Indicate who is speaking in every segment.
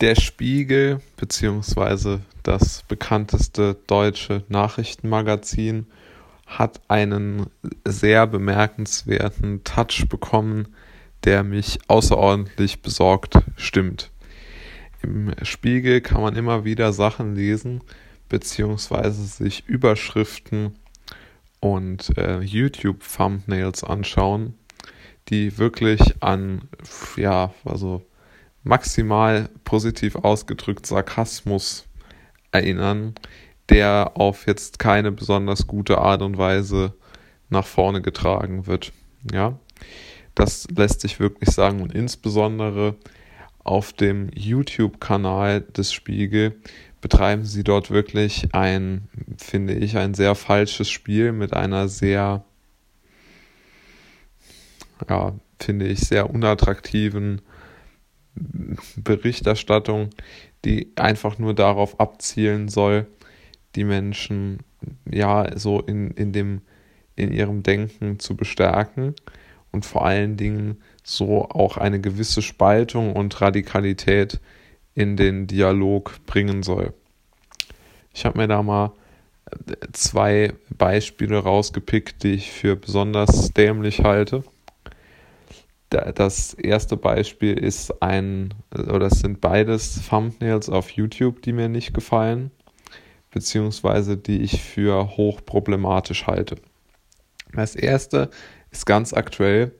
Speaker 1: Der Spiegel beziehungsweise das bekannteste deutsche Nachrichtenmagazin hat einen sehr bemerkenswerten Touch bekommen, der mich außerordentlich besorgt stimmt. Im Spiegel kann man immer wieder Sachen lesen, beziehungsweise sich Überschriften und äh, YouTube-Thumbnails anschauen, die wirklich an, ja, also maximal positiv ausgedrückt Sarkasmus erinnern, der auf jetzt keine besonders gute Art und Weise nach vorne getragen wird. Ja, das lässt sich wirklich sagen und insbesondere auf dem YouTube-Kanal des Spiegel betreiben sie dort wirklich ein, finde ich, ein sehr falsches Spiel mit einer sehr, ja, finde ich, sehr unattraktiven Berichterstattung, die einfach nur darauf abzielen soll, die Menschen ja so in, in dem in ihrem Denken zu bestärken und vor allen Dingen so auch eine gewisse Spaltung und Radikalität in den Dialog bringen soll. Ich habe mir da mal äh, zwei Beispiele rausgepickt, die ich für besonders dämlich halte. Das erste Beispiel ist ein, oder es sind beides Thumbnails auf YouTube, die mir nicht gefallen, beziehungsweise die ich für hochproblematisch halte. Das erste ist ganz aktuell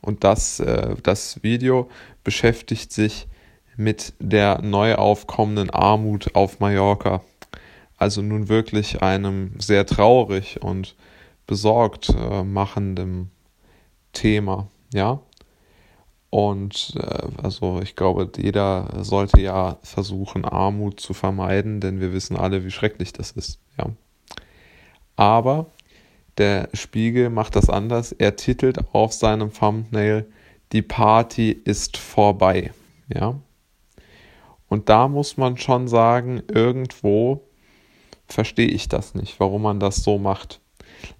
Speaker 1: und das, äh, das Video beschäftigt sich mit der neu aufkommenden Armut auf Mallorca. Also nun wirklich einem sehr traurig und besorgt äh, machendem Thema, ja. Und äh, also ich glaube, jeder sollte ja versuchen, Armut zu vermeiden, denn wir wissen alle, wie schrecklich das ist, ja. Aber der Spiegel macht das anders. Er titelt auf seinem Thumbnail, die Party ist vorbei. Ja. Und da muss man schon sagen, irgendwo verstehe ich das nicht, warum man das so macht.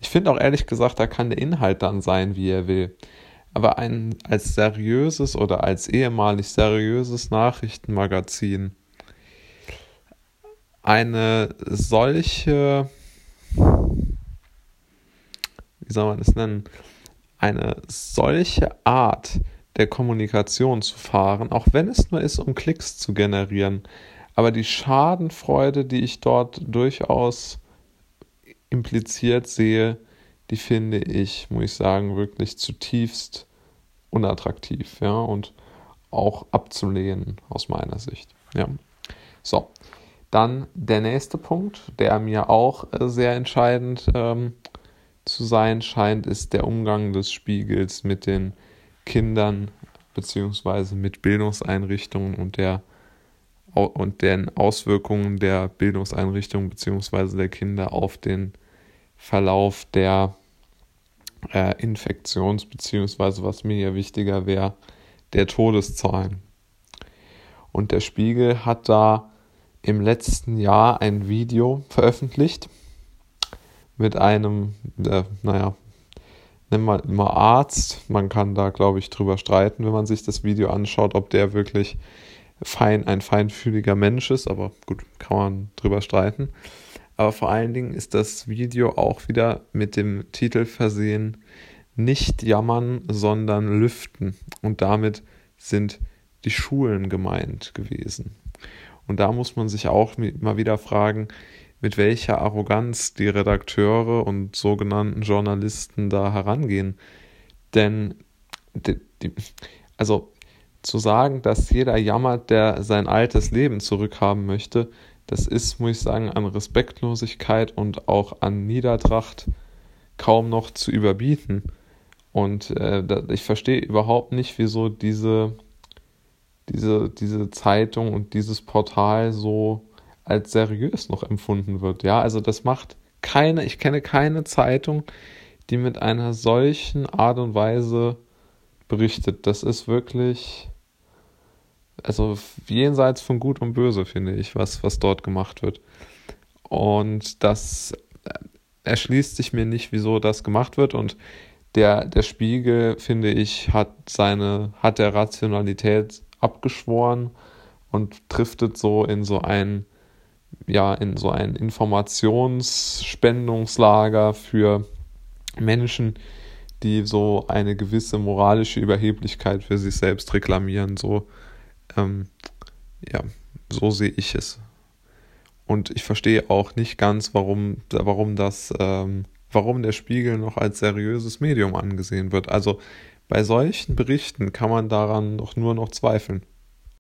Speaker 1: Ich finde auch ehrlich gesagt, da kann der Inhalt dann sein, wie er will. Aber ein als seriöses oder als ehemalig seriöses Nachrichtenmagazin eine solche wie soll man das nennen, eine solche Art der Kommunikation zu fahren, auch wenn es nur ist, um Klicks zu generieren. Aber die Schadenfreude, die ich dort durchaus impliziert sehe, die finde ich, muss ich sagen, wirklich zutiefst unattraktiv, ja, und auch abzulehnen aus meiner Sicht. Ja. So, dann der nächste Punkt, der mir auch äh, sehr entscheidend ähm, zu sein scheint, ist der Umgang des Spiegels mit den Kindern beziehungsweise mit Bildungseinrichtungen und der und den Auswirkungen der Bildungseinrichtungen beziehungsweise der Kinder auf den Verlauf der äh, Infektions- beziehungsweise was mir hier wichtiger wäre, der Todeszahlen. Und der Spiegel hat da im letzten Jahr ein Video veröffentlicht, mit einem, äh, naja, nennen wir mal Arzt. Man kann da, glaube ich, drüber streiten, wenn man sich das Video anschaut, ob der wirklich fein, ein feinfühliger Mensch ist. Aber gut, kann man drüber streiten. Aber vor allen Dingen ist das Video auch wieder mit dem Titel versehen, nicht jammern, sondern lüften. Und damit sind die Schulen gemeint gewesen. Und da muss man sich auch mal wieder fragen, mit welcher Arroganz die Redakteure und sogenannten Journalisten da herangehen. Denn, die, die, also zu sagen, dass jeder jammert, der sein altes Leben zurückhaben möchte, das ist, muss ich sagen, an Respektlosigkeit und auch an Niedertracht kaum noch zu überbieten. Und äh, ich verstehe überhaupt nicht, wieso diese, diese, diese Zeitung und dieses Portal so als seriös noch empfunden wird. Ja, also das macht keine, ich kenne keine Zeitung, die mit einer solchen Art und Weise berichtet. Das ist wirklich, also jenseits von Gut und Böse, finde ich, was, was dort gemacht wird. Und das erschließt sich mir nicht, wieso das gemacht wird. Und der, der Spiegel, finde ich, hat seine, hat der Rationalität abgeschworen und driftet so in so ein, ja, in so ein Informationsspendungslager für Menschen, die so eine gewisse moralische Überheblichkeit für sich selbst reklamieren. So, ähm, ja, so sehe ich es. Und ich verstehe auch nicht ganz, warum, warum das, ähm, warum der Spiegel noch als seriöses Medium angesehen wird. Also bei solchen Berichten kann man daran doch nur noch zweifeln.